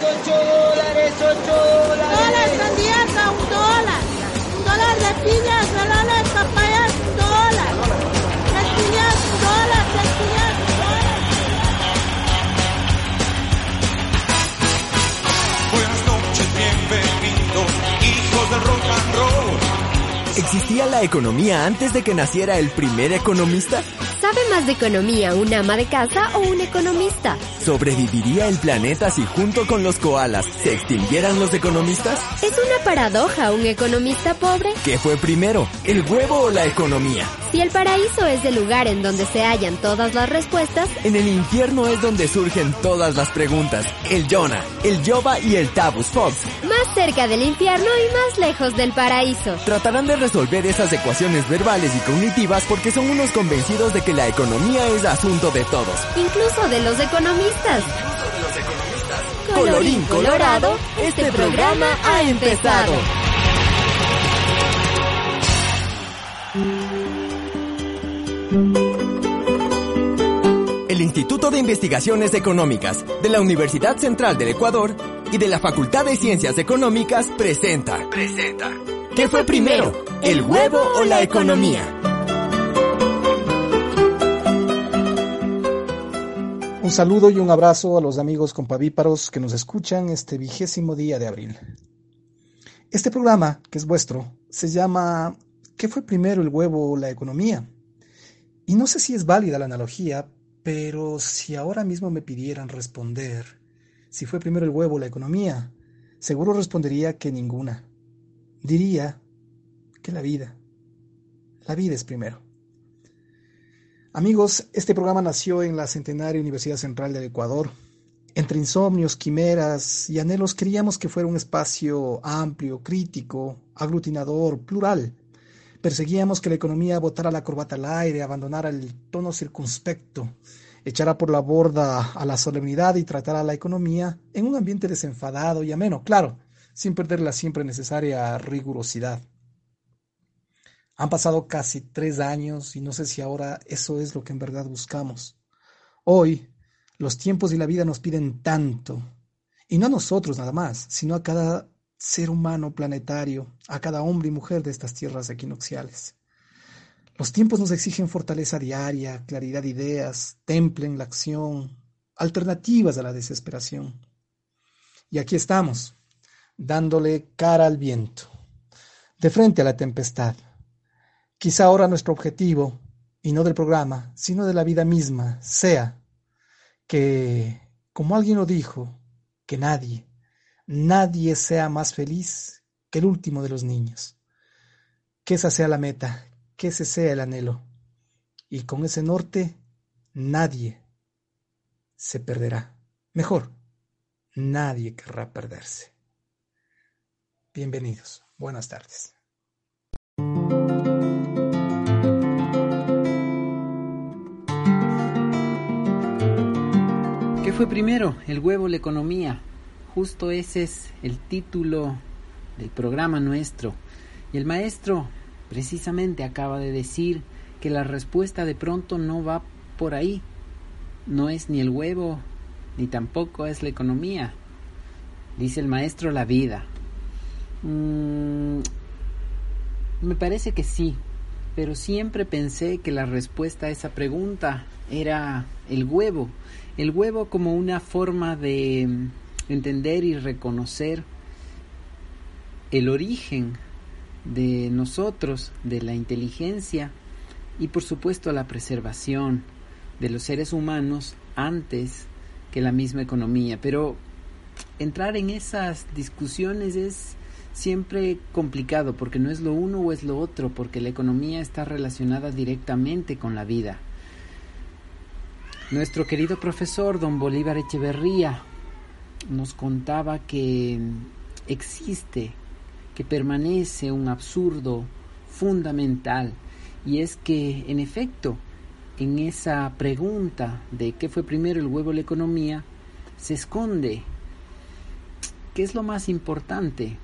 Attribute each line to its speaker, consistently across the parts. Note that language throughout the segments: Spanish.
Speaker 1: 8 dólares, 8 dólares.
Speaker 2: Dólar sandía, un dólar. Un dólar de melones,
Speaker 3: ¿Existía la economía antes de que naciera el primer economista?
Speaker 4: ¿Sabe más de economía un ama de casa o un economista?
Speaker 3: ¿Sobreviviría el planeta si junto con los koalas se extinguieran los economistas?
Speaker 4: ¿Es una paradoja un economista pobre?
Speaker 3: ¿Qué fue primero, el huevo o la economía?
Speaker 4: Si el paraíso es el lugar en donde se hallan todas las respuestas,
Speaker 3: En el infierno es donde surgen todas las preguntas. El Jonah, el Yoba y el Tabus Fox
Speaker 4: más cerca del infierno y más lejos del paraíso.
Speaker 3: tratarán de resolver esas ecuaciones verbales y cognitivas porque son unos convencidos de que la economía es asunto de todos.
Speaker 4: Incluso de los economistas.
Speaker 3: Colorín colorado, este programa ha empezado. El Instituto de Investigaciones Económicas de la Universidad Central del Ecuador y de la Facultad de Ciencias Económicas presenta. Presenta. ¿Qué fue primero, el huevo o la economía?
Speaker 5: Un saludo y un abrazo a los amigos compavíparos que nos escuchan este vigésimo día de abril. Este programa, que es vuestro, se llama ¿Qué fue primero el huevo o la economía? Y no sé si es válida la analogía, pero si ahora mismo me pidieran responder si fue primero el huevo o la economía, seguro respondería que ninguna. Diría que la vida. La vida es primero. Amigos, este programa nació en la Centenaria Universidad Central del Ecuador. Entre insomnios, quimeras y anhelos queríamos que fuera un espacio amplio, crítico, aglutinador, plural. Perseguíamos que la economía botara la corbata al aire, abandonara el tono circunspecto, echara por la borda a la solemnidad y tratara la economía en un ambiente desenfadado y ameno, claro, sin perder la siempre necesaria rigurosidad. Han pasado casi tres años y no sé si ahora eso es lo que en verdad buscamos. Hoy, los tiempos y la vida nos piden tanto, y no a nosotros nada más, sino a cada ser humano planetario, a cada hombre y mujer de estas tierras equinocciales. Los tiempos nos exigen fortaleza diaria, claridad de ideas, temple en la acción, alternativas a la desesperación. Y aquí estamos, dándole cara al viento, de frente a la tempestad. Quizá ahora nuestro objetivo, y no del programa, sino de la vida misma, sea que, como alguien lo dijo, que nadie, nadie sea más feliz que el último de los niños. Que esa sea la meta, que ese sea el anhelo. Y con ese norte, nadie se perderá. Mejor, nadie querrá perderse. Bienvenidos. Buenas tardes.
Speaker 6: ¿Qué fue primero? El huevo o la economía. Justo ese es el título del programa nuestro. Y el maestro precisamente acaba de decir que la respuesta de pronto no va por ahí. No es ni el huevo, ni tampoco es la economía. Dice el maestro la vida. Mm, me parece que sí, pero siempre pensé que la respuesta a esa pregunta era el huevo. El huevo como una forma de entender y reconocer el origen de nosotros, de la inteligencia y por supuesto la preservación de los seres humanos antes que la misma economía. Pero entrar en esas discusiones es siempre complicado porque no es lo uno o es lo otro, porque la economía está relacionada directamente con la vida. Nuestro querido profesor don Bolívar Echeverría nos contaba que existe, que permanece un absurdo fundamental y es que en efecto en esa pregunta de qué fue primero el huevo o la economía se esconde qué es lo más importante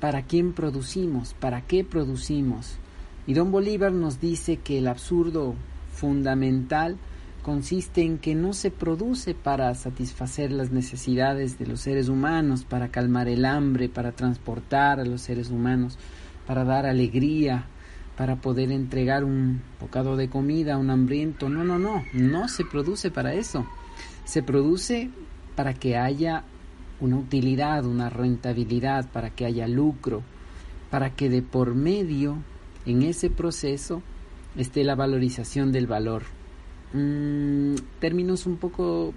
Speaker 6: para quién producimos, para qué producimos. Y don Bolívar nos dice que el absurdo fundamental consiste en que no se produce para satisfacer las necesidades de los seres humanos, para calmar el hambre, para transportar a los seres humanos, para dar alegría, para poder entregar un bocado de comida a un hambriento. No, no, no, no se produce para eso. Se produce para que haya una utilidad, una rentabilidad, para que haya lucro, para que de por medio en ese proceso esté la valorización del valor. Mm, términos un poco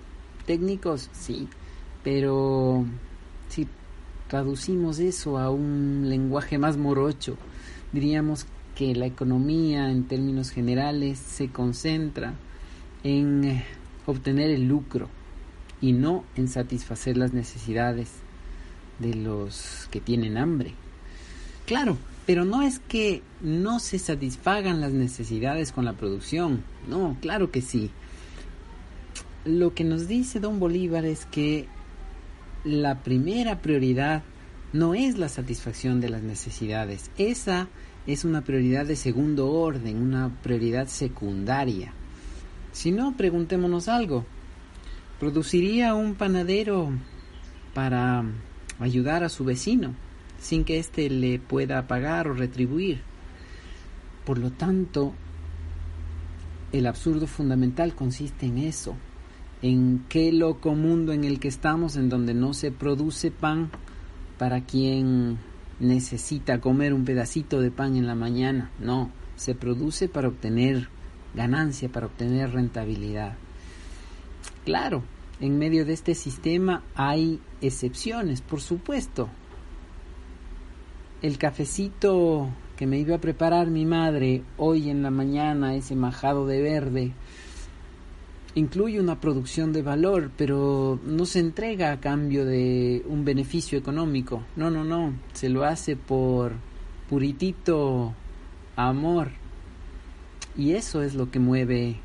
Speaker 6: técnicos, sí, pero si traducimos eso a un lenguaje más morocho, diríamos que la economía en términos generales se concentra en obtener el lucro y no en satisfacer las necesidades de los que tienen hambre. Claro, pero no es que no se satisfagan las necesidades con la producción, no, claro que sí. Lo que nos dice don Bolívar es que la primera prioridad no es la satisfacción de las necesidades, esa es una prioridad de segundo orden, una prioridad secundaria. Si no, preguntémonos algo. ¿Produciría un panadero para ayudar a su vecino sin que éste le pueda pagar o retribuir? Por lo tanto, el absurdo fundamental consiste en eso, en qué loco mundo en el que estamos, en donde no se produce pan para quien necesita comer un pedacito de pan en la mañana, no, se produce para obtener ganancia, para obtener rentabilidad. Claro, en medio de este sistema hay excepciones, por supuesto. El cafecito que me iba a preparar mi madre hoy en la mañana, ese majado de verde, incluye una producción de valor, pero no se entrega a cambio de un beneficio económico. No, no, no, se lo hace por puritito amor. Y eso es lo que mueve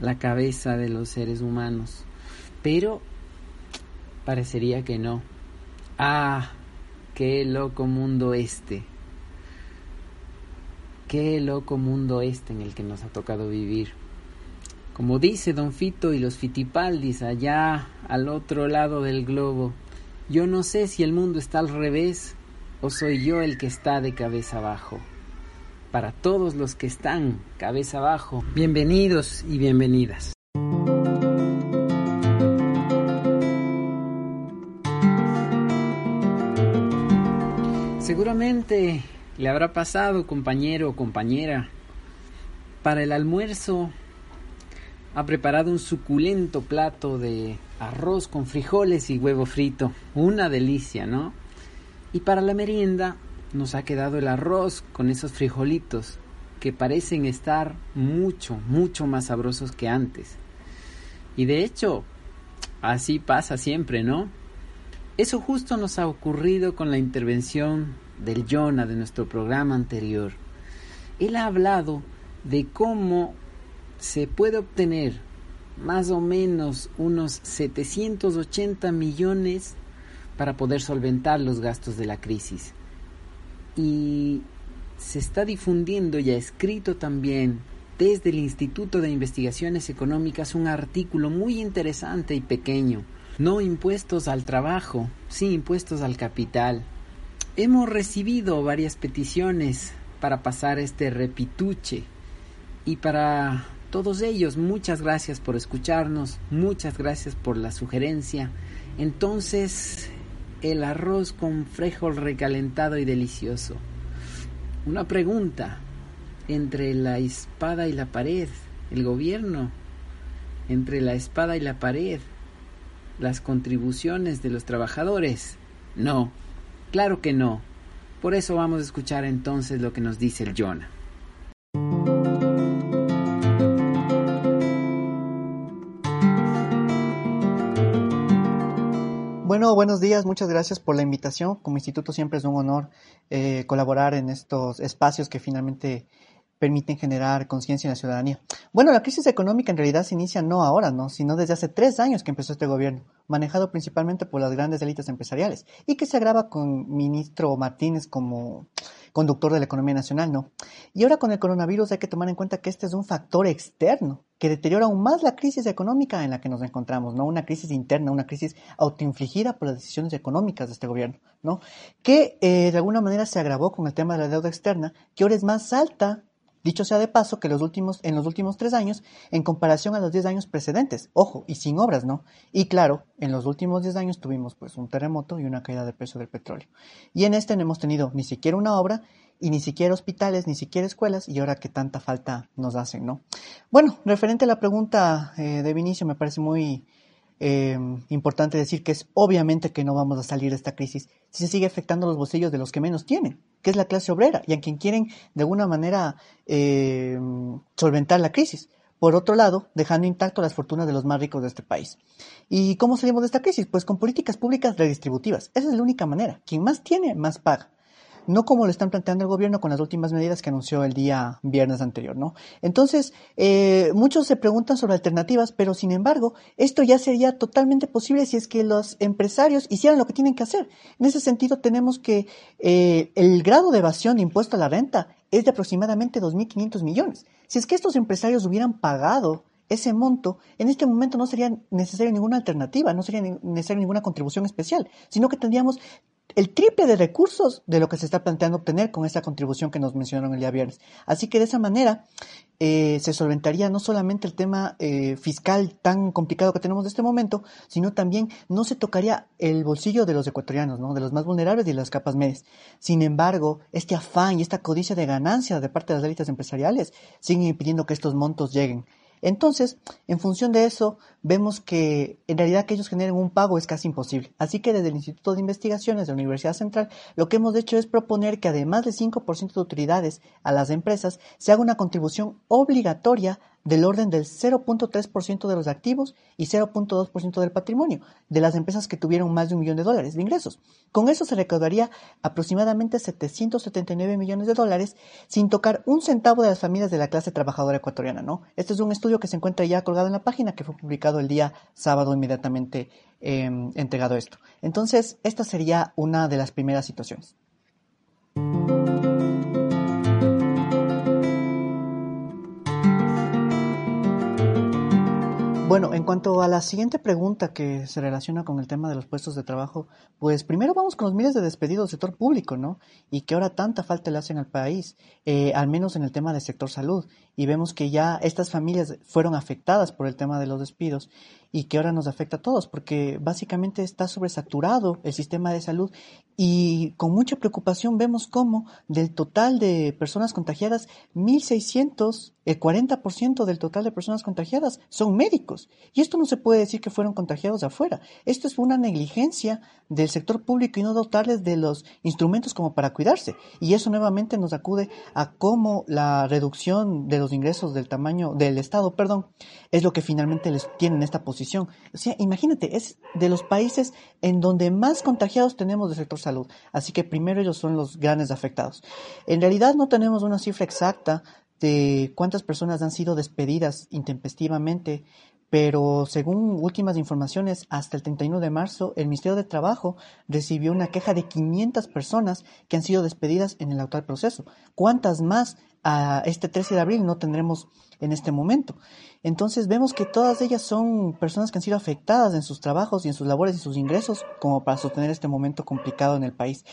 Speaker 6: la cabeza de los seres humanos. Pero parecería que no. Ah, qué loco mundo este. Qué loco mundo este en el que nos ha tocado vivir. Como dice Don Fito y los Fitipaldis allá al otro lado del globo, yo no sé si el mundo está al revés o soy yo el que está de cabeza abajo. Para todos los que están cabeza abajo, bienvenidos y bienvenidas. Seguramente le habrá pasado, compañero o compañera, para el almuerzo ha preparado un suculento plato de arroz con frijoles y huevo frito. Una delicia, ¿no? Y para la merienda nos ha quedado el arroz con esos frijolitos que parecen estar mucho, mucho más sabrosos que antes. Y de hecho, así pasa siempre, ¿no? Eso justo nos ha ocurrido con la intervención del Jonah de nuestro programa anterior. Él ha hablado de cómo se puede obtener más o menos unos 780 millones para poder solventar los gastos de la crisis. Y se está difundiendo y ha escrito también desde el Instituto de Investigaciones Económicas un artículo muy interesante y pequeño. No impuestos al trabajo, sí impuestos al capital. Hemos recibido varias peticiones para pasar este repituche y para todos ellos, muchas gracias por escucharnos, muchas gracias por la sugerencia. Entonces, el arroz con frijol recalentado y delicioso. Una pregunta, entre la espada y la pared, el gobierno, entre la espada y la pared, las contribuciones de los trabajadores. No, claro que no. Por eso vamos a escuchar entonces lo que nos dice el Jonah.
Speaker 7: Bueno, buenos días, muchas gracias por la invitación. Como instituto siempre es un honor eh, colaborar en estos espacios que finalmente permiten generar conciencia en la ciudadanía. Bueno, la crisis económica en realidad se inicia no ahora, ¿no? sino desde hace tres años que empezó este gobierno, manejado principalmente por las grandes élites empresariales y que se agrava con ministro Martínez como conductor de la economía nacional, ¿no? Y ahora con el coronavirus hay que tomar en cuenta que este es un factor externo que deteriora aún más la crisis económica en la que nos encontramos, ¿no? Una crisis interna, una crisis autoinfligida por las decisiones económicas de este gobierno, ¿no? Que eh, de alguna manera se agravó con el tema de la deuda externa, que ahora es más alta Dicho sea de paso que los últimos, en los últimos tres años, en comparación a los diez años precedentes, ojo, y sin obras, ¿no? Y claro, en los últimos diez años tuvimos pues un terremoto y una caída de precio del petróleo. Y en este no hemos tenido ni siquiera una obra, y ni siquiera hospitales, ni siquiera escuelas, y ahora que tanta falta nos hacen, ¿no? Bueno, referente a la pregunta eh, de Vinicio, me parece muy eh, importante decir que es obviamente que no vamos a salir de esta crisis si se sigue afectando los bolsillos de los que menos tienen, que es la clase obrera y a quien quieren de alguna manera eh, solventar la crisis. Por otro lado, dejando intacto las fortunas de los más ricos de este país. ¿Y cómo salimos de esta crisis? Pues con políticas públicas redistributivas. Esa es la única manera. Quien más tiene, más paga no como lo están planteando el gobierno con las últimas medidas que anunció el día viernes anterior, ¿no? Entonces, eh, muchos se preguntan sobre alternativas, pero sin embargo, esto ya sería totalmente posible si es que los empresarios hicieran lo que tienen que hacer. En ese sentido, tenemos que eh, el grado de evasión de impuesto a la renta es de aproximadamente 2.500 millones. Si es que estos empresarios hubieran pagado ese monto, en este momento no sería necesaria ninguna alternativa, no sería necesaria ninguna contribución especial, sino que tendríamos el triple de recursos de lo que se está planteando obtener con esa contribución que nos mencionaron el día viernes. Así que de esa manera eh, se solventaría no solamente el tema eh, fiscal tan complicado que tenemos en este momento, sino también no se tocaría el bolsillo de los ecuatorianos, ¿no? de los más vulnerables y de las capas medias. Sin embargo, este afán y esta codicia de ganancia de parte de las élites empresariales siguen impidiendo que estos montos lleguen. Entonces, en función de eso, vemos que en realidad que ellos generen un pago es casi imposible. Así que desde el Instituto de Investigaciones de la Universidad Central, lo que hemos hecho es proponer que además de 5% de utilidades a las empresas, se haga una contribución obligatoria del orden del 0.3% de los activos y 0.2% del patrimonio de las empresas que tuvieron más de un millón de dólares de ingresos. Con eso se recaudaría aproximadamente 779 millones de dólares sin tocar un centavo de las familias de la clase trabajadora ecuatoriana, ¿no? Este es un estudio que se encuentra ya colgado en la página que fue publicado el día sábado inmediatamente eh, entregado esto. Entonces, esta sería una de las primeras situaciones. Bueno, en cuanto a la siguiente pregunta que se relaciona con el tema de los puestos de trabajo, pues primero vamos con los miles de despedidos del sector público, ¿no? Y que ahora tanta falta le hacen al país, eh, al menos en el tema del sector salud. Y vemos que ya estas familias fueron afectadas por el tema de los despidos y que ahora nos afecta a todos, porque básicamente está sobresaturado el sistema de salud y con mucha preocupación vemos cómo del total de personas contagiadas, 1.600, el 40% del total de personas contagiadas son médicos. Y esto no se puede decir que fueron contagiados de afuera. Esto es una negligencia del sector público y no dotarles de los instrumentos como para cuidarse. Y eso nuevamente nos acude a cómo la reducción de los ingresos del tamaño del Estado, perdón, es lo que finalmente les tiene en esta posición. O sea, imagínate, es de los países en donde más contagiados tenemos del sector salud. Así que primero ellos son los grandes afectados. En realidad no tenemos una cifra exacta de cuántas personas han sido despedidas intempestivamente, pero según últimas informaciones, hasta el 31 de marzo, el Ministerio de Trabajo recibió una queja de 500 personas que han sido despedidas en el actual proceso. ¿Cuántas más a este 13 de abril no tendremos en este momento? Entonces vemos que todas ellas son personas que han sido afectadas en sus trabajos y en sus labores y sus ingresos como para sostener este momento complicado en el país.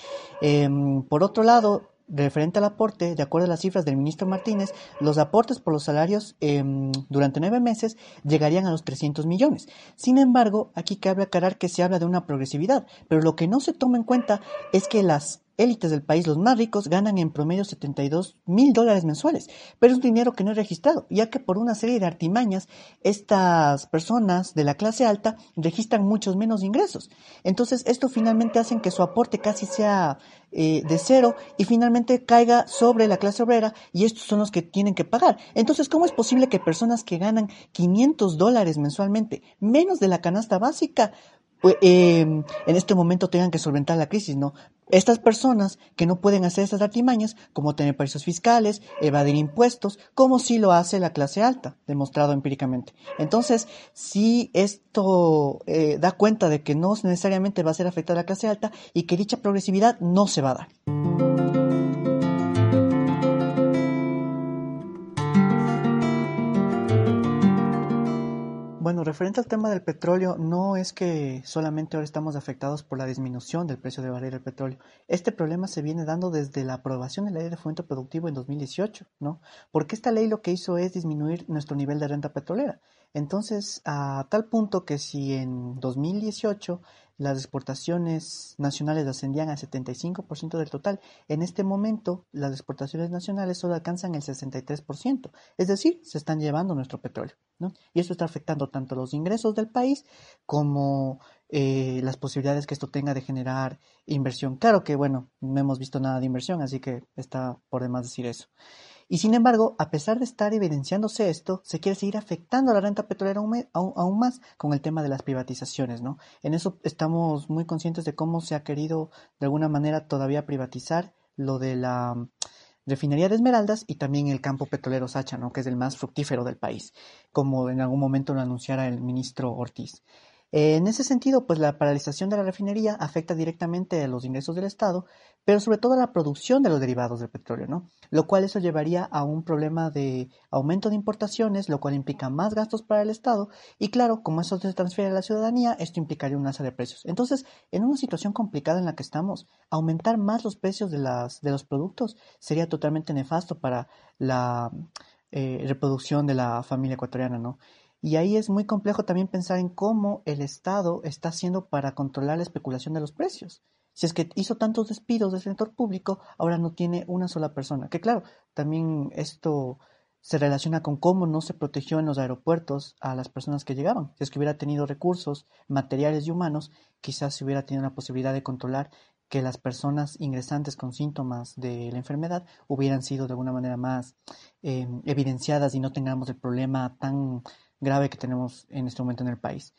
Speaker 7: Em, por otro lado, referente al aporte, de acuerdo a las cifras del ministro Martínez, los aportes por los salarios em, durante nueve meses llegarían a los 300 millones. Sin embargo, aquí cabe aclarar que se habla de una progresividad, pero lo que no se toma en cuenta es que las élites del país, los más ricos, ganan en promedio 72 mil dólares mensuales, pero es un dinero que no es registrado, ya que por una serie de artimañas, estas personas de la clase alta registran muchos menos ingresos. Entonces, esto finalmente hace que su aporte casi sea eh, de cero y finalmente caiga sobre la clase obrera y estos son los que tienen que pagar. Entonces, ¿cómo es posible que personas que ganan 500 dólares mensualmente, menos de la canasta básica, pues, em, en este momento tengan que solventar la crisis, ¿no? Estas personas que no pueden hacer esas artimañas, como tener precios fiscales, evadir impuestos, como si lo hace la clase alta, demostrado empíricamente. Entonces, si esto eh, da cuenta de que no necesariamente va a ser afectada la clase alta y que dicha progresividad no se va a dar. Bueno, referente al tema del petróleo, no es que solamente ahora estamos afectados por la disminución del precio de barril del petróleo. Este problema se viene dando desde la aprobación de la ley de fomento productivo en 2018, ¿no? Porque esta ley lo que hizo es disminuir nuestro nivel de renta petrolera. Entonces, a tal punto que si en 2018 las exportaciones nacionales ascendían al 75% del total. En este momento, las exportaciones nacionales solo alcanzan el 63%, es decir, se están llevando nuestro petróleo. ¿no? Y esto está afectando tanto los ingresos del país como eh, las posibilidades que esto tenga de generar inversión. Claro que, bueno, no hemos visto nada de inversión, así que está por demás decir eso. Y sin embargo, a pesar de estar evidenciándose esto, se quiere seguir afectando a la renta petrolera aún, más con el tema de las privatizaciones, ¿no? En eso estamos muy conscientes de cómo se ha querido de alguna manera todavía privatizar lo de la mm, refinería de Esmeraldas y también el campo petrolero Sacha, ¿no? que es el más fructífero del país, como en algún momento lo anunciara el ministro Ortiz. En ese sentido, pues la paralización de la refinería afecta directamente a los ingresos del Estado, pero sobre todo a la producción de los derivados del petróleo, ¿no? Lo cual eso llevaría a un problema de aumento de importaciones, lo cual implica más gastos para el Estado, y claro, como eso se transfiere a la ciudadanía, esto implicaría un alza de precios. Entonces, en una situación complicada en la que estamos, aumentar más los precios de, las, de los productos sería totalmente nefasto para la eh, reproducción de la familia ecuatoriana, ¿no? Y ahí es muy complejo también pensar en cómo el Estado está haciendo para controlar la especulación de los precios. Si es que hizo tantos despidos del sector público, ahora no tiene una sola persona. Que claro, también esto se relaciona con cómo no se protegió en los aeropuertos a las personas que llegaban. Si es que hubiera tenido recursos materiales y humanos, quizás se hubiera tenido la posibilidad de controlar que las personas ingresantes con síntomas de la enfermedad hubieran sido de alguna manera más eh, evidenciadas y no tengamos el problema tan grave que tenemos en este momento en el país.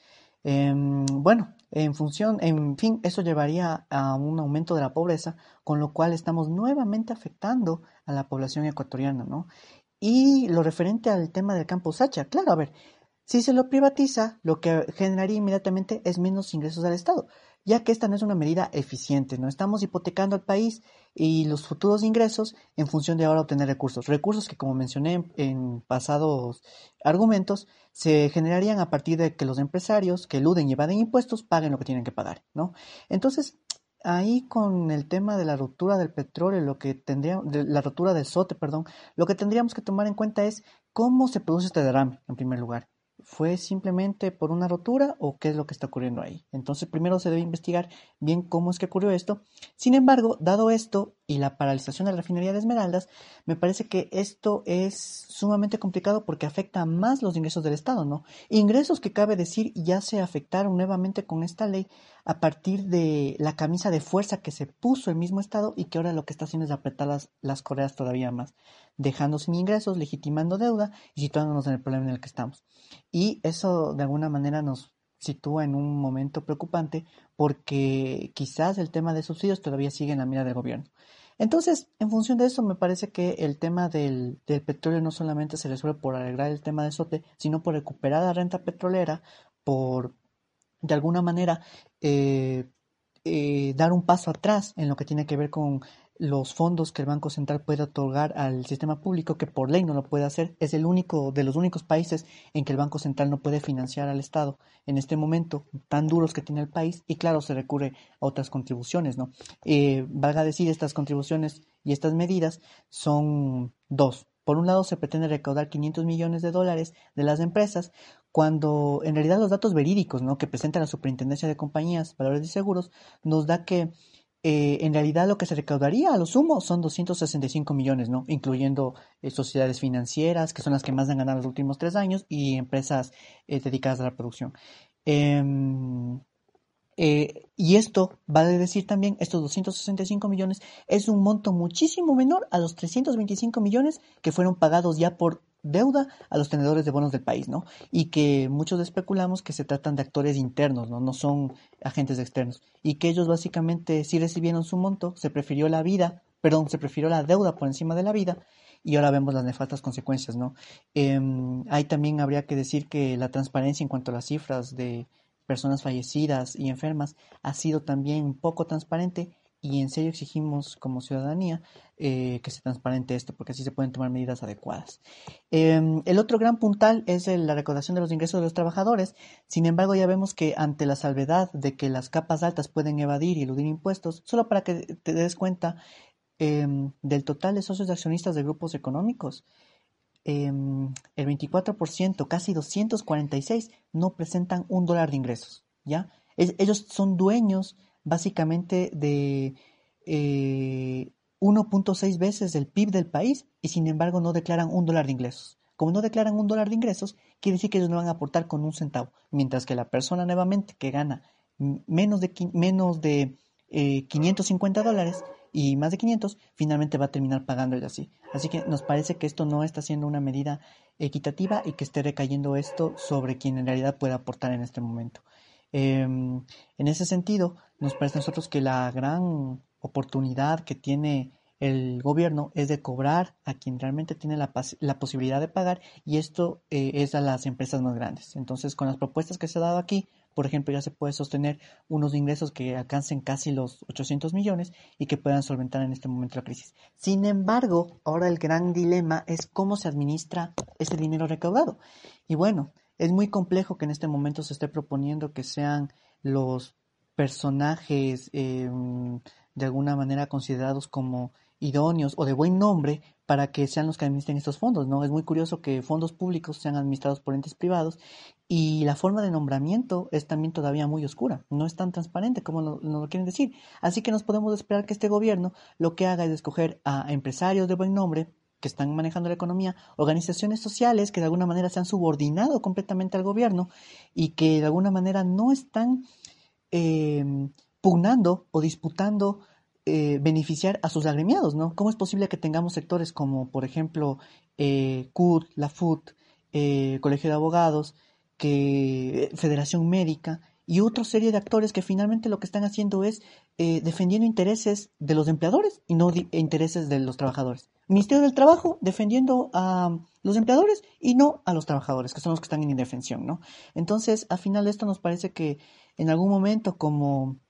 Speaker 7: Em, bueno, en función, en fin, eso llevaría a un aumento de la pobreza, con lo cual estamos nuevamente afectando a la población ecuatoriana, ¿no? Y lo referente al tema del campo Sacha, claro, a ver, si se lo privatiza, lo que generaría inmediatamente es menos ingresos al Estado ya que esta no es una medida eficiente, ¿no? Estamos hipotecando al país y los futuros ingresos en función de ahora obtener recursos. Recursos que, como mencioné en pasados argumentos, se generarían a partir de que los empresarios que eluden y evaden impuestos paguen lo que tienen que pagar, ¿no? Entonces, ahí con el tema de la ruptura del petróleo, lo que tendría, de la ruptura del SOTE, perdón, lo que tendríamos que tomar en cuenta es cómo se produce este derrame, en primer lugar. ¿Fue simplemente por una rotura o qué es lo que está ocurriendo ahí? Entonces primero se debe investigar bien cómo es que ocurrió esto. Sin embargo, dado esto y la paralización de la refinería de Esmeraldas, me parece que esto es sumamente complicado porque afecta más los ingresos del Estado, ¿no? Ingresos que cabe decir ya se afectaron nuevamente con esta ley a partir de la camisa de fuerza que se puso el mismo Estado y que ahora lo que está haciendo es apretar las, las correas todavía más, dejando sin ingresos, legitimando deuda y situándonos en el problema en el que estamos. Y eso de alguna manera nos sitúa en un momento preocupante porque quizás el tema de subsidios todavía sigue en la mira del gobierno. Entonces, en función de eso, me parece que el tema del, petróleo no solamente se resuelve por arreglar el tema de SOTE, sino por recuperar la renta petrolera, por, de alguna manera, eh, eh, dar un paso atrás en lo que tiene que ver con los fondos que el Banco Central puede otorgar al sistema público, que por ley no lo puede hacer, es el único de los únicos países en que el Banco Central no puede financiar al Estado en este momento tan duros que tiene el país y claro, se recurre a otras contribuciones, ¿no? Eh, valga decir, estas contribuciones y estas medidas son dos. Por un lado, se pretende recaudar 500 millones de dólares de las empresas, cuando en realidad los datos verídicos ¿no? que presenta la Superintendencia de Compañías, Valores y Seguros nos da que eh, en realidad lo que se recaudaría a lo sumo son 265 millones, ¿no? Incluyendo eh, sociedades financieras, que son las que más han ganado los últimos tres años, y empresas eh, dedicadas a la producción. Em, y esto, vale decir también, estos 265 millones es un monto muchísimo menor a los 325 millones que fueron pagados ya por deuda a los tenedores de bonos del país, ¿no? Y que muchos especulamos que se tratan de actores internos, ¿no? No son agentes externos. Y que ellos básicamente sí recibieron su monto, se prefirió la vida, perdón, se prefirió la deuda por encima de la vida y ahora vemos las nefastas consecuencias, ¿no? Eh, ahí también habría que decir que la transparencia en cuanto a las cifras de personas fallecidas y enfermas ha sido también poco transparente y en serio exigimos como ciudadanía eh, que sea transparente esto, porque así se pueden tomar medidas adecuadas. Em, el otro gran puntal es la recaudación de los ingresos de los trabajadores. Sin embargo, ya vemos que ante la salvedad de que las capas altas pueden evadir y eludir impuestos, solo para que te des cuenta em, del total de socios accionistas de grupos económicos, em, el 24%, casi 246, no presentan un dólar de ingresos. ¿ya? ellos son dueños básicamente de eh, 1.6 veces del PIB del país y sin embargo no declaran un dólar de ingresos. Como no declaran un dólar de ingresos, quiere decir que ellos no van a aportar con un centavo, mientras que la persona nuevamente que gana menos de, menos de 550 eh, dólares y más de 500, finalmente va a terminar pagando así. Así que nos parece que esto no está siendo una medida equitativa y que esté recayendo esto sobre quien en realidad puede aportar en este momento. Em, en ese sentido, nos parece a nosotros que la gran oportunidad que tiene el gobierno es de cobrar a quien realmente tiene la, la posibilidad de pagar y esto eh, es a las empresas más grandes. Entonces, con las propuestas que se ha dado aquí, por ejemplo, ya se puede sostener unos ingresos que alcancen casi los 800 millones y que puedan solventar en este momento la crisis. Sin embargo, ahora el gran dilema es cómo se administra ese dinero recaudado. Y bueno, es muy complejo que en este momento se esté proponiendo que sean los personajes eh, de alguna manera considerados como idóneos o de buen nombre para que sean los que administren estos fondos, ¿no? Es muy curioso que fondos públicos sean administrados por entes privados y la forma de nombramiento es también todavía muy oscura, no es tan transparente como nos lo quieren decir. Así que nos podemos esperar que este gobierno lo que haga es escoger a empresarios de buen nombre que están manejando la economía, organizaciones sociales que de alguna manera se han subordinado completamente al gobierno y que de alguna manera no están eh, pugnando o disputando eh, beneficiar a sus agremiados, ¿no? ¿Cómo es posible que tengamos sectores como, por ejemplo, eh, la FUT, eh, Colegio de Abogados, que, Federación Médica y otra serie de actores que finalmente lo que están haciendo es defendiendo intereses de los empleadores y no intereses de los trabajadores? Ministerio del Trabajo defendiendo a los empleadores y no a los trabajadores, que son los que están en indefensión, ¿no? Entonces, al final esto nos parece que en algún momento, como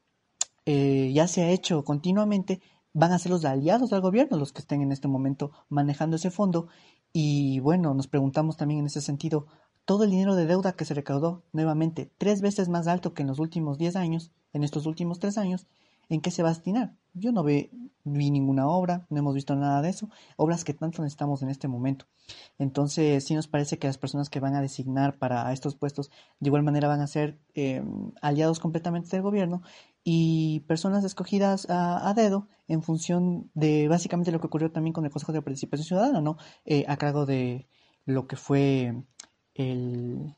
Speaker 7: eh, ya se ha hecho continuamente, van a ser los aliados del gobierno los que estén en este momento manejando ese fondo. Y bueno, nos preguntamos también en ese sentido, todo el dinero de deuda que se recaudó, nuevamente, tres veces más alto que en los últimos diez años, en estos últimos tres años, ¿en qué se va a destinar? Yo no vi, vi ninguna obra, no hemos visto nada de eso, obras que tanto necesitamos en este momento. Entonces, sí nos parece que las personas que van a designar para estos puestos de igual manera van a ser em, aliados completamente del gobierno y personas escogidas a, dedo en función de básicamente lo que ocurrió también con el Consejo de Participación Ciudadana, ¿no? Eh, a cargo de lo que fue el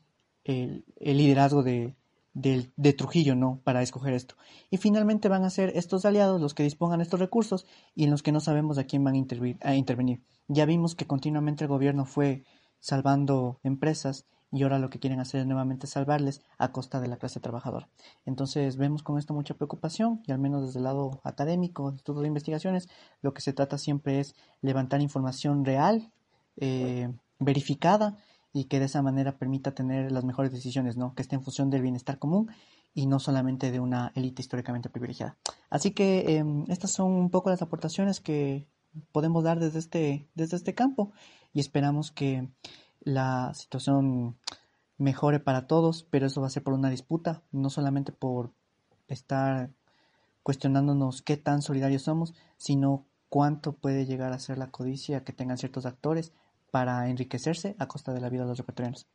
Speaker 7: liderazgo de, de, Trujillo, ¿no? Para escoger esto. Y finalmente van a ser estos aliados los que dispongan estos recursos y en los que no sabemos a quién van a, a intervenir. Ya vimos que continuamente el gobierno fue salvando empresas y ahora lo que quieren hacer es nuevamente salvarles a costa de la clase trabajadora. Entonces vemos con esto mucha preocupación y al menos desde el lado académico, instituto de investigaciones, lo que se trata siempre es levantar información real, eh, verificada y que de esa manera permita tener las mejores decisiones, ¿no? Que esté en función del bienestar común y no solamente de una élite históricamente privilegiada. Así que em, estas son un poco las aportaciones que podemos dar desde este, desde este campo y esperamos que la situación mejore para todos, pero eso va a ser por una disputa, no solamente por estar cuestionándonos qué tan solidarios somos, sino cuánto puede llegar a ser la codicia que tengan ciertos actores para enriquecerse a costa de la vida de los ecuatorianos.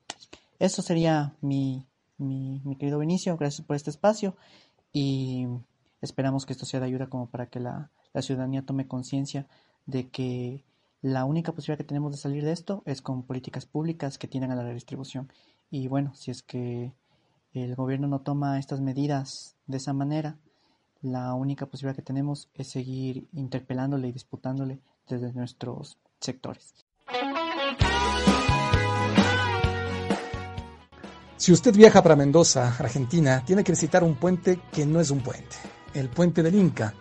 Speaker 7: Eso sería mi, mi, querido Benicio, gracias por este espacio y esperamos que esto sea de ayuda como para que la, la ciudadanía tome conciencia de que la única posibilidad que tenemos de salir de esto es con políticas públicas que tienen a la redistribución. Y bueno, si es que el gobierno no toma estas medidas de esa manera, la única posibilidad que tenemos es seguir interpelándole y disputándole desde nuestros sectores.
Speaker 5: Si usted viaja para Mendoza, Argentina, tiene que visitar un puente que no es un puente, el puente del Inca,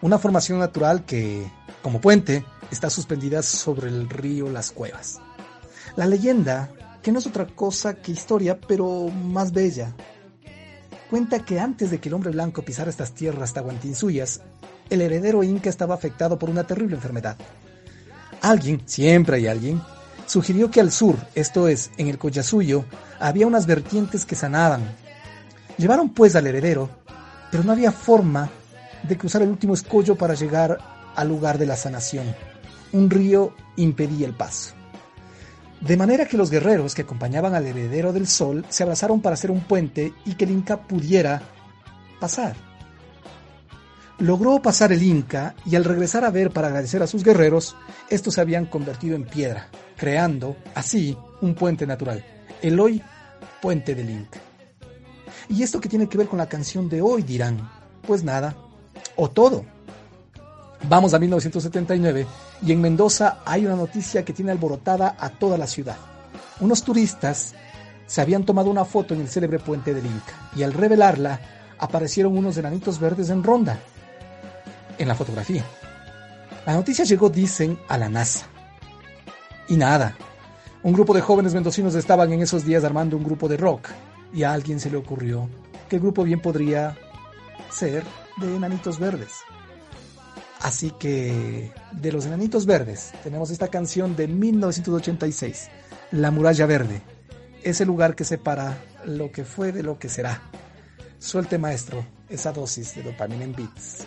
Speaker 5: una formación natural que, como puente, está suspendida sobre el río Las Cuevas. La leyenda, que no es otra cosa que historia, pero más bella, cuenta que antes de que el hombre blanco pisara estas tierras tahuantinsuyas, el heredero inca estaba afectado por una terrible enfermedad. Alguien, siempre hay alguien, sugirió que al sur, esto es, en el Collasuyo, había unas vertientes que sanaban. Llevaron pues al heredero, pero no había forma de cruzar el último escollo para llegar al lugar de la sanación. Un río impedía el paso. De manera que los guerreros que acompañaban al heredero del sol se abrazaron para hacer un puente y que el Inca pudiera pasar. Logró pasar el Inca y al regresar a ver para agradecer a sus guerreros, estos se habían convertido en piedra, creando así un puente natural, el hoy puente del Inca. ¿Y esto qué tiene que ver con la canción de hoy? dirán. Pues nada, o todo. Vamos a 1979 y en Mendoza hay una noticia que tiene alborotada a toda la ciudad. Unos turistas se habían tomado una foto en el célebre puente del Inca y al revelarla aparecieron unos enanitos verdes en ronda en la fotografía. La noticia llegó, dicen, a la NASA. Y nada, un grupo de jóvenes mendocinos estaban en esos días armando un grupo de rock y a alguien se le ocurrió que el grupo bien podría ser de enanitos verdes. Así que de los enanitos verdes tenemos esta canción de 1986, La muralla verde, ese lugar que separa lo que fue de lo que será. Suelte maestro esa dosis de dopamina en beats.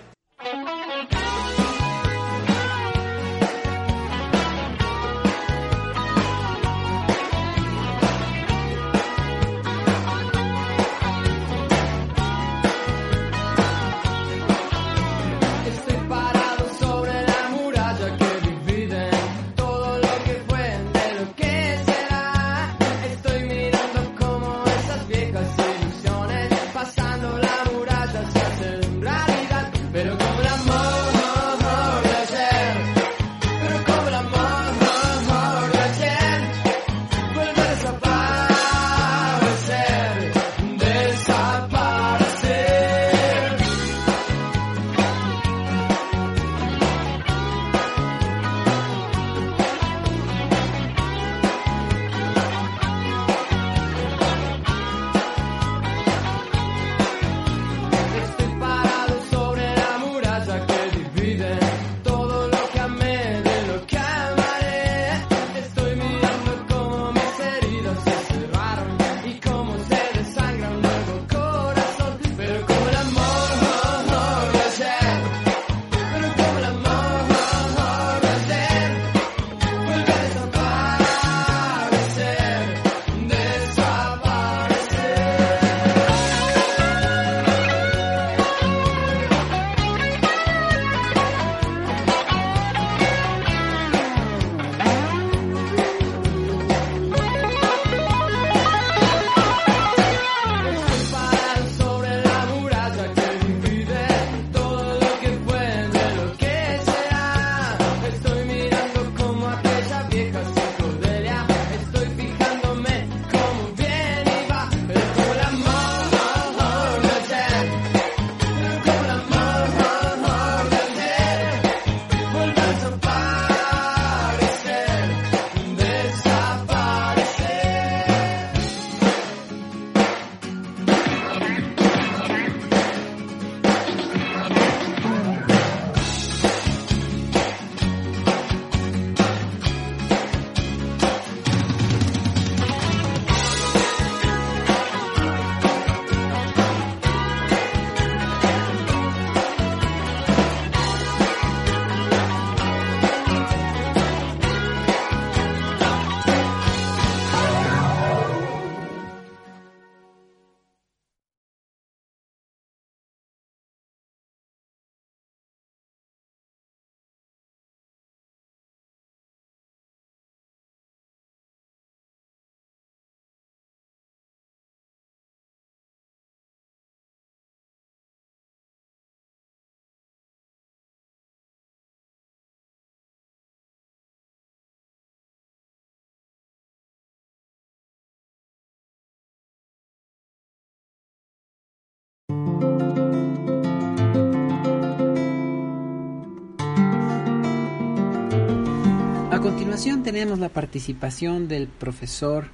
Speaker 6: Continuación tenemos la participación del profesor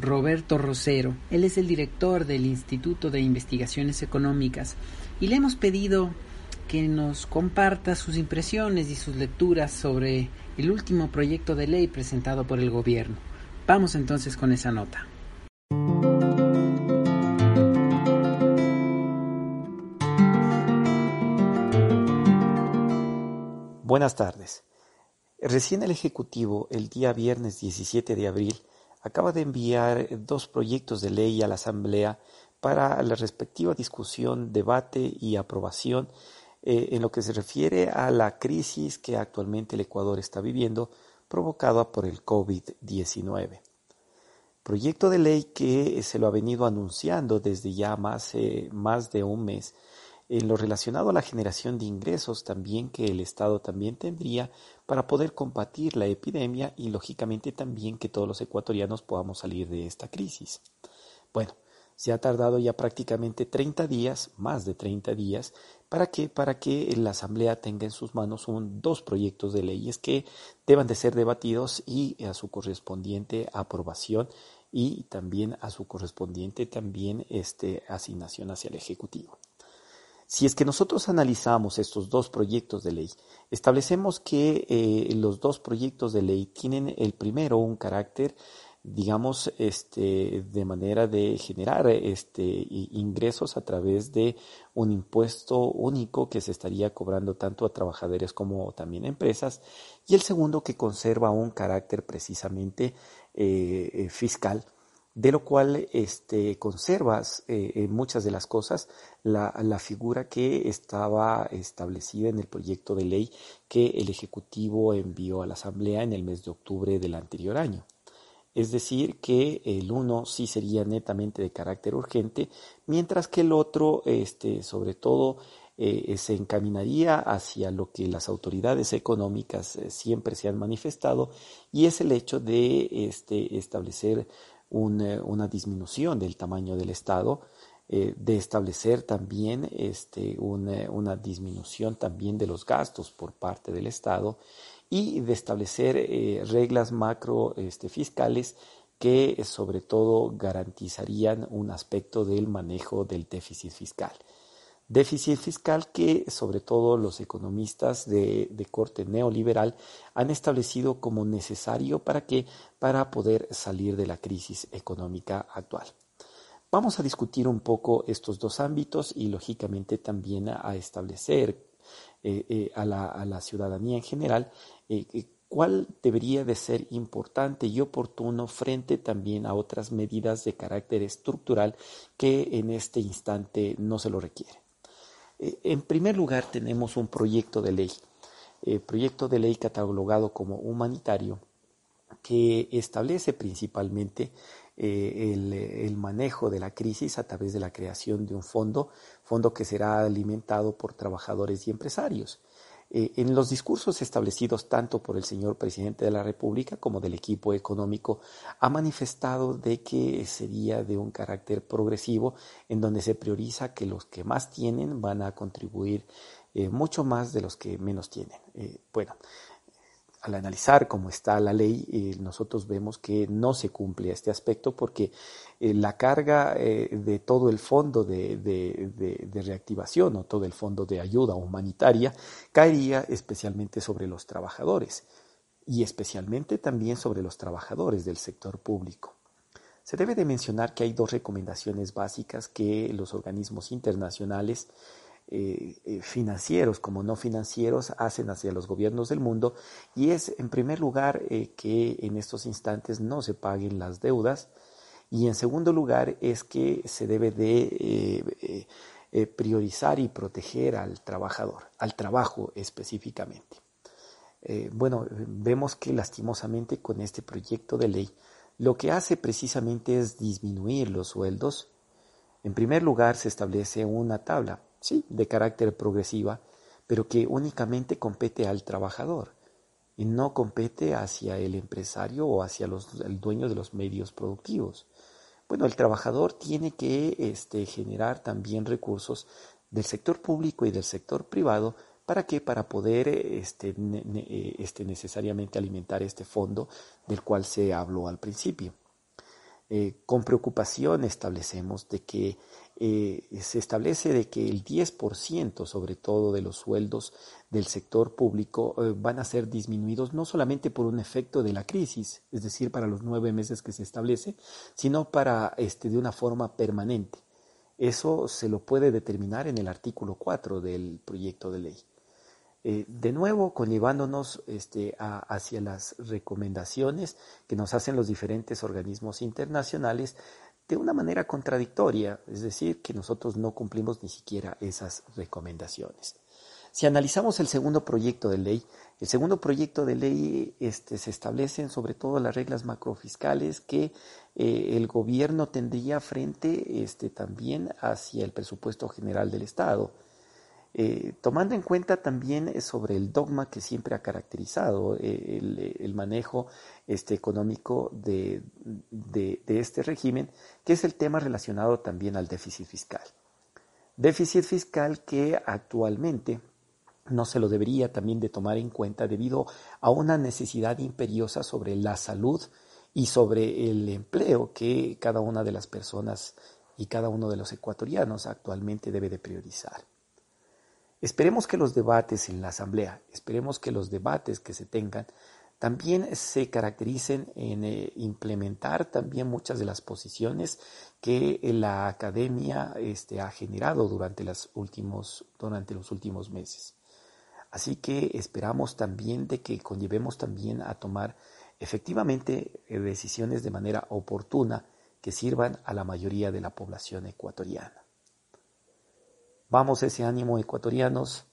Speaker 6: Roberto Rosero. Él es el director del Instituto de Investigaciones Económicas y le hemos pedido que nos comparta sus impresiones y sus lecturas sobre el último proyecto de ley presentado por el gobierno. Vamos entonces con esa nota.
Speaker 8: Buenas tardes. Recién el Ejecutivo, el día viernes 17 de abril, acaba de enviar dos proyectos de ley a la Asamblea para la respectiva discusión, debate y aprobación eh, en lo que se refiere a la crisis que actualmente el Ecuador está viviendo provocada por el COVID-19. Proyecto de ley que se lo ha venido anunciando desde ya más, eh, más de un mes en lo relacionado a la generación de ingresos también que el Estado también tendría para poder combatir la epidemia y lógicamente también que todos los ecuatorianos podamos salir de esta crisis. Bueno, se ha tardado ya prácticamente 30 días, más de 30 días, para que para que la Asamblea tenga en sus manos dos proyectos de leyes que deban de ser debatidos y a su correspondiente aprobación y también a su correspondiente también este asignación hacia el ejecutivo. Si es que nosotros analizamos estos dos proyectos de ley, establecemos que eh, los dos proyectos de ley tienen el primero un carácter digamos, este, de manera de generar este, ingresos a través de un impuesto único que se estaría cobrando tanto a trabajadores como también a empresas, y el segundo que conserva un carácter precisamente eh, eh, fiscal, de lo cual este, conservas eh, muchas de las cosas la, la, figura que estaba establecida en el proyecto de ley que el Ejecutivo envió a la Asamblea en el mes de octubre del anterior año. Es decir, que el uno sí sería netamente de carácter urgente, mientras que el otro, este, sobre todo, eh, se encaminaría hacia lo que las autoridades económicas eh, siempre se han manifestado, y es el hecho de este, establecer eh, una disminución del tamaño del Estado, de establecer también este, una, una disminución también de los gastos por parte del Estado y de establecer eh, reglas macro este, fiscales que sobre todo garantizarían un aspecto del manejo del déficit fiscal. Déficit fiscal que sobre todo los economistas de, de corte neoliberal han establecido como necesario para que para poder salir de la crisis económica actual. Vamos a discutir un poco estos dos ámbitos y lógicamente también a establecer eh, eh, a, la, a, la, ciudadanía en general, eh, cuál debería de ser importante y oportuno frente también a otras medidas de carácter estructural que en este instante no se lo requiere. En primer lugar, tenemos un proyecto de ley, proyecto de ley catalogado como humanitario, que establece principalmente eh, el, manejo de la crisis a través de la creación de un fondo, fondo que será alimentado por trabajadores y empresarios. Eh, en los discursos establecidos tanto por el señor presidente de la República como del equipo económico, ha manifestado de que sería de un carácter progresivo, en donde se prioriza que los que más tienen van a contribuir eh, mucho más de los que menos tienen. bueno, al analizar cómo está la ley, eh, nosotros vemos que no se cumple este aspecto porque eh, la carga eh, de todo el fondo de, de, reactivación o todo el fondo de ayuda humanitaria caería especialmente sobre los trabajadores y especialmente también sobre los trabajadores del sector público. Se debe de mencionar que hay dos recomendaciones básicas que los organismos internacionales eh, eh, financieros como no financieros hacen hacia los gobiernos del mundo y es en primer lugar eh, que en estos instantes no se paguen las deudas y en segundo lugar es que se debe de priorizar y proteger al trabajador, al trabajo específicamente. bueno, vemos que lastimosamente con este proyecto de ley lo que hace precisamente es disminuir los sueldos. En primer lugar se establece una tabla sí, de carácter progresiva, pero que únicamente compete al trabajador y no compete hacia el empresario o hacia los, el dueño de los medios productivos. Bueno, el trabajador tiene que este, generar también recursos del sector público y del sector privado para que para poder este, este, necesariamente alimentar este fondo del cual se habló al principio. Eh, con preocupación establecemos de que eh, se establece de que el 10% sobre todo de los sueldos del sector público eh, van a ser disminuidos no solamente por un efecto de la crisis, es decir, para los nueve meses que se establece, sino para este, de una forma permanente. Eso se lo puede determinar en el artículo 4 del proyecto de ley. Eh, de nuevo conllevándonos este, hacia las recomendaciones que nos hacen los diferentes organismos internacionales de una manera contradictoria, es decir, que nosotros no cumplimos ni siquiera esas recomendaciones. Si analizamos el segundo proyecto de ley, el segundo proyecto de ley este, se establecen sobre todo las reglas macrofiscales que eh, el gobierno tendría frente este, también hacia el presupuesto general del Estado. Eh, tomando en cuenta también eh, sobre el dogma que siempre ha caracterizado eh, el, manejo este, económico de, este régimen, que es el tema relacionado también al déficit fiscal. Déficit fiscal que actualmente no se lo debería también de tomar en cuenta debido a una necesidad imperiosa sobre la salud y sobre el empleo que cada una de las personas y cada uno de los ecuatorianos actualmente debe de priorizar. Esperemos que los debates en la Asamblea, esperemos que los debates que se tengan también se caractericen en eh, implementar también muchas de las posiciones que la academia este, ha generado durante, últimos, durante los últimos meses. Así que esperamos también de que conllevemos también a tomar efectivamente eh, decisiones de manera oportuna que sirvan a la mayoría de la población ecuatoriana. Vamos ese ánimo ecuatorianos,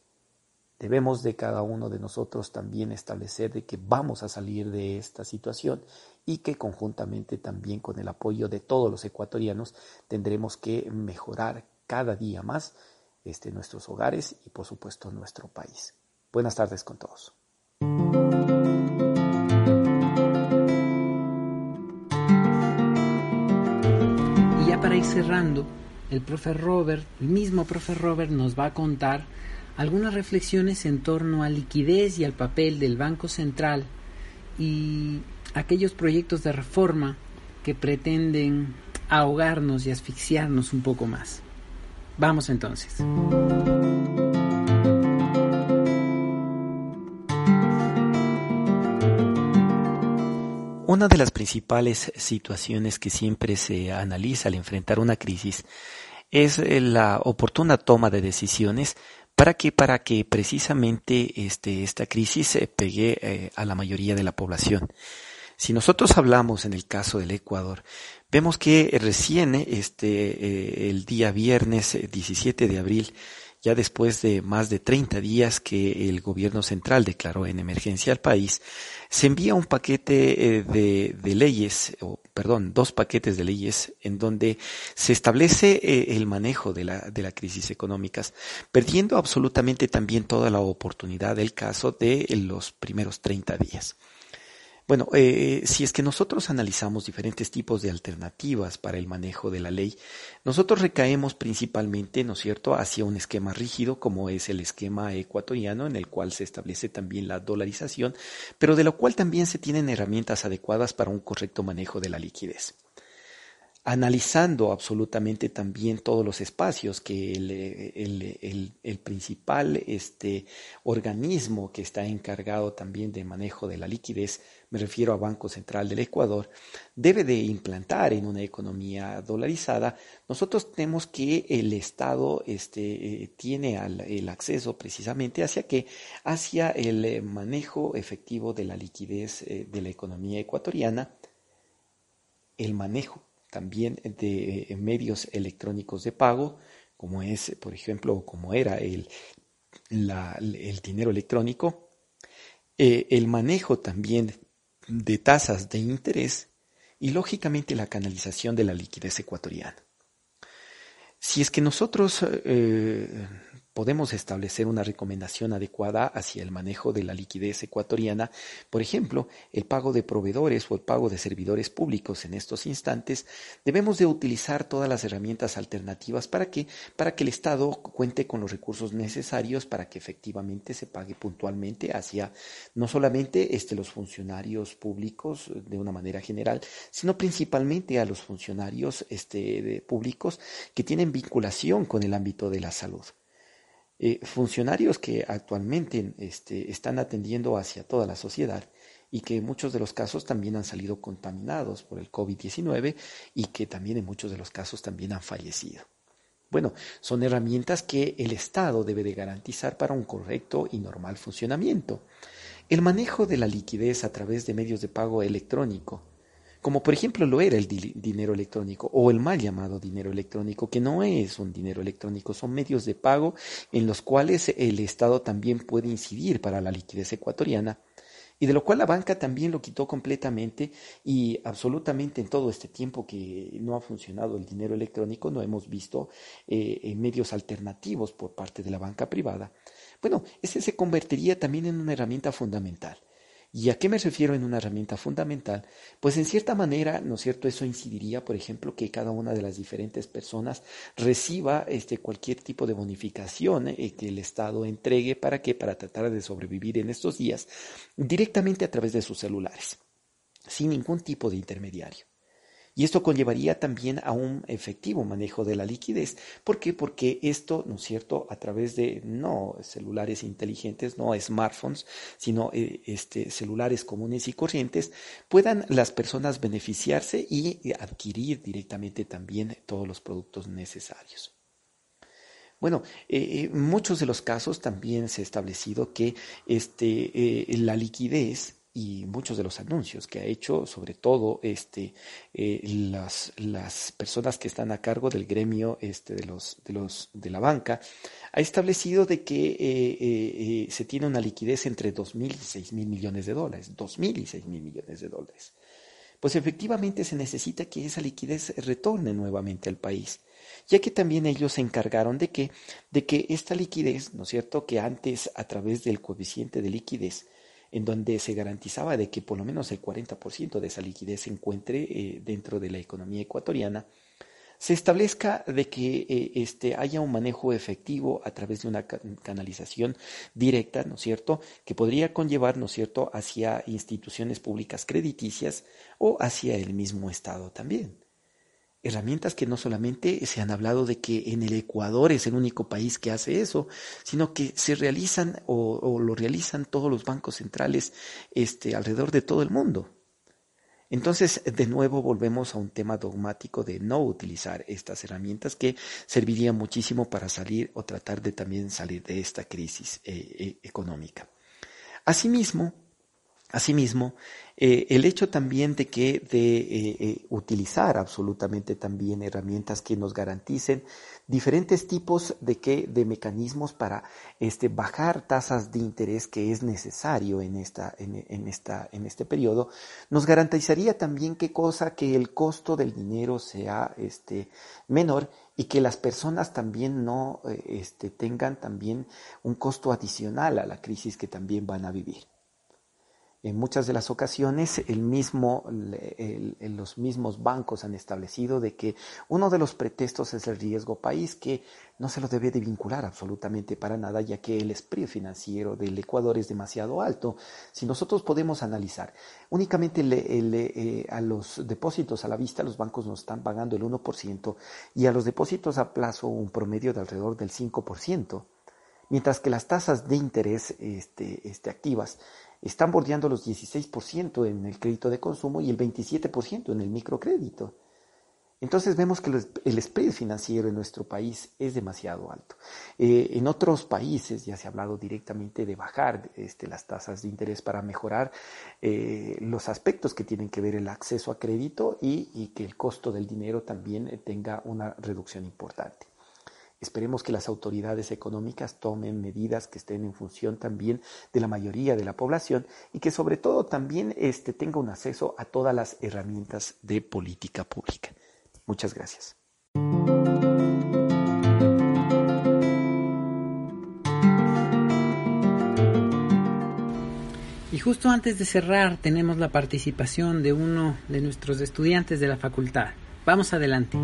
Speaker 8: debemos de cada uno de nosotros también establecer de que vamos a salir de esta situación y que conjuntamente también con el apoyo de todos los ecuatorianos tendremos que mejorar cada día más este, nuestros hogares y por supuesto nuestro país. Buenas tardes con todos.
Speaker 6: Y ya para ir cerrando, el profe Robert, el mismo profe Robert nos va a contar algunas reflexiones en torno a liquidez y al papel del Banco Central y aquellos proyectos de reforma que pretenden ahogarnos y asfixiarnos un poco más. Vamos entonces.
Speaker 8: Una de las principales situaciones que siempre se analiza al enfrentar una crisis es eh, la oportuna toma de decisiones para que para que precisamente este, esta crisis se pegue eh, a la mayoría de la población. Si nosotros hablamos en el caso del Ecuador, vemos que recién este eh, el día viernes 17 de abril ya después de más de 30 días que el gobierno central declaró en emergencia al país, se envía un paquete eh, de, leyes, o perdón, dos paquetes de leyes en donde se establece eh, el manejo de la, crisis económicas, perdiendo absolutamente también toda la oportunidad del caso de los primeros 30 días. Bueno, eh, si es que nosotros analizamos diferentes tipos de alternativas para el manejo de la ley, nosotros recaemos principalmente, ¿no es cierto?, hacia un esquema rígido como es el esquema ecuatoriano en el cual se establece también la dolarización, pero de lo cual también se tienen herramientas adecuadas para un correcto manejo de la liquidez analizando absolutamente también todos los espacios que el, principal este, organismo que está encargado también de manejo de la liquidez, me refiero a Banco Central del Ecuador, debe de implantar en una economía dolarizada, nosotros tenemos que el Estado este, eh, tiene el acceso precisamente hacia qué, hacia el manejo efectivo de la liquidez eh, de la economía ecuatoriana, el manejo también de eh, medios electrónicos de pago, como es, por ejemplo, como era el, el dinero electrónico, eh, el manejo también de tasas de interés y, lógicamente, la canalización de la liquidez ecuatoriana. Si es que nosotros eh, podemos establecer una recomendación adecuada hacia el manejo de la liquidez ecuatoriana, por ejemplo, el pago de proveedores o el pago de servidores públicos en estos instantes, debemos de utilizar todas las herramientas alternativas para que para que el Estado cuente con los recursos necesarios para que efectivamente se pague puntualmente hacia no solamente este, los funcionarios públicos de una manera general, sino principalmente a los funcionarios este, públicos que tienen vinculación con el ámbito de la salud. Eh, funcionarios que actualmente este, están atendiendo hacia toda la sociedad y que en muchos de los casos también han salido contaminados por el COVID-19 y que también en muchos de los casos también han fallecido. Bueno, son herramientas que el Estado debe de garantizar para un correcto y normal funcionamiento. El manejo de la liquidez a través de medios de pago electrónico como por ejemplo lo era el dinero electrónico o el mal llamado dinero electrónico, que no es un dinero electrónico, son medios de pago en los cuales el Estado también puede incidir para la liquidez ecuatoriana y de lo cual la banca también lo quitó completamente y absolutamente en todo este tiempo que no ha funcionado el dinero electrónico no hemos visto eh, medios alternativos por parte de la banca privada. Bueno, ese se convertiría también en una herramienta fundamental. ¿Y a qué me refiero en una herramienta fundamental? Pues en cierta manera, ¿no es cierto? Eso incidiría, por ejemplo, que cada una de las diferentes personas reciba este, cualquier tipo de bonificación eh, que el Estado entregue para que para tratar de sobrevivir en estos días directamente a través de sus celulares, sin ningún tipo de intermediario. Y esto conllevaría también a un efectivo manejo de la liquidez. ¿Por qué? Porque esto, ¿no es cierto?, a través de no celulares inteligentes, no smartphones, sino eh, este, celulares comunes y corrientes, puedan las personas beneficiarse y adquirir directamente también todos los productos necesarios. Bueno, eh, en muchos de los casos también se ha establecido que este, eh, la liquidez y muchos de los anuncios que ha hecho, sobre todo este, eh, las, las, personas que están a cargo del gremio este, de, los, de, los, de la banca, ha establecido de que eh, eh, se tiene una liquidez entre 2.000 y 6.000 millones de dólares, 2.000 y 6.000 millones de dólares. Pues efectivamente se necesita que esa liquidez retorne nuevamente al país ya que también ellos se encargaron de que, de que esta liquidez, ¿no es cierto?, que antes a través del coeficiente de liquidez en donde se garantizaba de que por lo menos el 40% de esa liquidez se encuentre eh, dentro de la economía ecuatoriana, se establezca de que eh, este, haya un manejo efectivo a través de una canalización directa, ¿no es cierto?, que podría conllevar, ¿no es cierto?, hacia instituciones públicas crediticias o hacia el mismo Estado también herramientas que no solamente se han hablado de que en el Ecuador es el único país que hace eso, sino que se realizan o, lo realizan todos los bancos centrales este, alrededor de todo el mundo. Entonces, de nuevo volvemos a un tema dogmático de no utilizar estas herramientas que servirían muchísimo para salir o tratar de también salir de esta crisis eh, eh, económica. Asimismo, Asimismo, eh, el hecho también de que de eh, eh, utilizar absolutamente también herramientas que nos garanticen diferentes tipos de que de mecanismos para este bajar tasas de interés que es necesario en esta en, esta en este periodo nos garantizaría también qué cosa que el costo del dinero sea este menor y que las personas también no este, tengan también un costo adicional a la crisis que también van a vivir. En muchas de las ocasiones, el mismo, los mismos bancos han establecido de que uno de los pretextos es el riesgo país, que no se lo debe de vincular absolutamente para nada, ya que el spread financiero del Ecuador es demasiado alto. Si nosotros podemos analizar, únicamente eh, a los depósitos a la vista, los bancos nos están pagando el 1% y a los depósitos a plazo un promedio de alrededor del 5% mientras que las tasas de interés este, este, activas están bordeando los 16% en el crédito de consumo y el 27% en el microcrédito. Entonces vemos que el spread financiero en nuestro país es demasiado alto. Eh, en otros países ya se ha hablado directamente de bajar este, las tasas de interés para mejorar eh, los aspectos que tienen que ver el acceso a crédito y que el costo del dinero también tenga una reducción importante. Esperemos que las autoridades económicas tomen medidas que estén en función también de la mayoría de la población y que sobre todo también este, tenga un acceso a todas las herramientas de política pública. Muchas gracias.
Speaker 6: Y justo antes de cerrar tenemos la participación de uno de nuestros estudiantes de la facultad. Vamos adelante.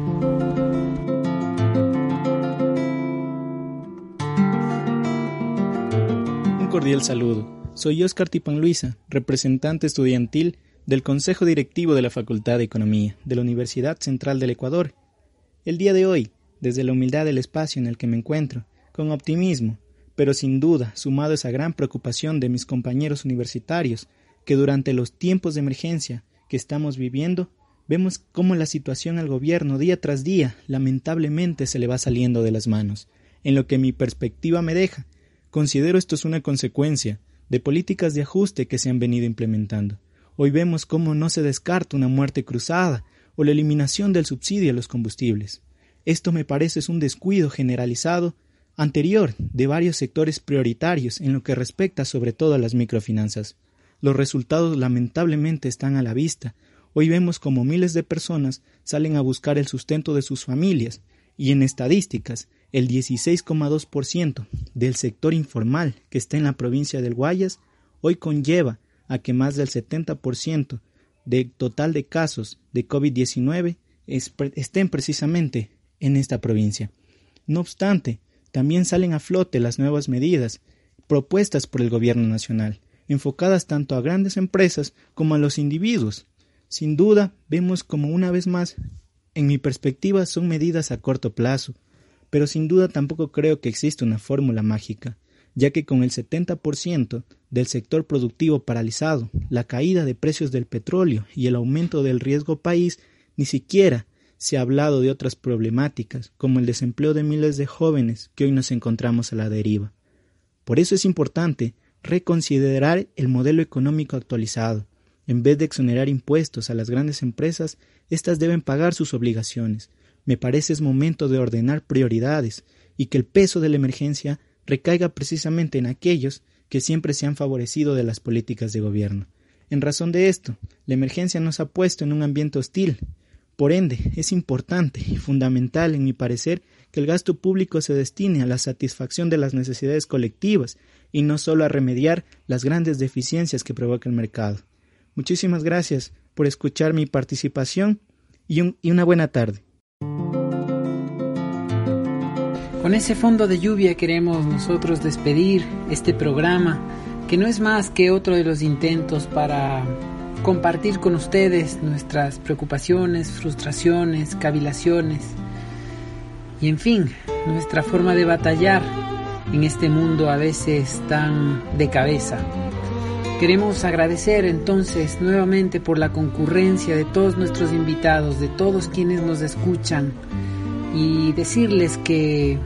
Speaker 9: Cordial saludo. Soy Oscar Tipan Luisa, representante estudiantil del Consejo Directivo de la Facultad de Economía de la Universidad Central del Ecuador. El día de hoy, desde la humildad del espacio en el que me encuentro, con optimismo, pero sin duda sumado a esa gran preocupación de mis compañeros universitarios, que durante los tiempos de emergencia que estamos viviendo, vemos cómo la situación al gobierno día tras día lamentablemente se le va saliendo de las manos. En lo que mi perspectiva me deja, considero esto es una consecuencia de políticas de ajuste que se han venido implementando. Hoy vemos cómo no se descarta una muerte cruzada o la eliminación del subsidio a los combustibles. Esto me parece es un descuido generalizado anterior de varios sectores prioritarios en lo que respecta sobre todo a las microfinanzas. Los resultados lamentablemente están a la vista. Hoy vemos como miles de personas salen a buscar el sustento de sus familias y en estadísticas el 16,2% del sector informal que está en la provincia del Guayas hoy conlleva a que más del 70% del total de casos de COVID-19 estén precisamente en esta provincia. No obstante, también salen a flote las nuevas medidas propuestas por el Gobierno Nacional, enfocadas tanto a grandes empresas como a los individuos. Sin duda, vemos como una vez más, en mi perspectiva, son medidas a corto plazo, pero sin duda tampoco creo que exista una fórmula mágica, ya que con el 70% del sector productivo paralizado, la caída de precios del petróleo y el aumento del riesgo país, ni siquiera se ha hablado de otras problemáticas, como el desempleo de miles de jóvenes que hoy nos encontramos a la deriva. Por eso es importante reconsiderar el modelo económico actualizado. En vez de exonerar impuestos a las grandes empresas, éstas deben pagar sus obligaciones. Me parece es momento de ordenar prioridades y que el peso de la emergencia recaiga precisamente en aquellos que siempre se han favorecido de las políticas de gobierno. En razón de esto, la emergencia nos ha puesto en un ambiente hostil, por ende, es importante y fundamental, en mi parecer, que el gasto público se destine a la satisfacción de las necesidades colectivas y no solo a remediar las grandes deficiencias que provoca el mercado. Muchísimas gracias por escuchar mi participación y, y una buena tarde.
Speaker 6: Con ese fondo de lluvia queremos nosotros despedir este programa, que no es más que otro de los intentos para compartir con ustedes nuestras preocupaciones, frustraciones, cavilaciones y en fin, nuestra forma de batallar en este mundo a veces tan de cabeza. Queremos agradecer entonces nuevamente por la concurrencia de todos nuestros invitados, de todos quienes nos escuchan y decirles que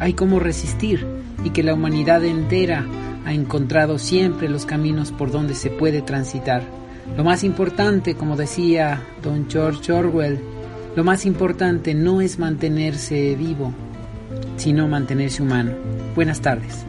Speaker 6: hay como resistir y que la humanidad entera ha encontrado siempre los caminos por donde se puede transitar. Lo más importante, como decía don George Orwell, lo más importante no es mantenerse vivo, sino mantenerse humano. Buenas tardes.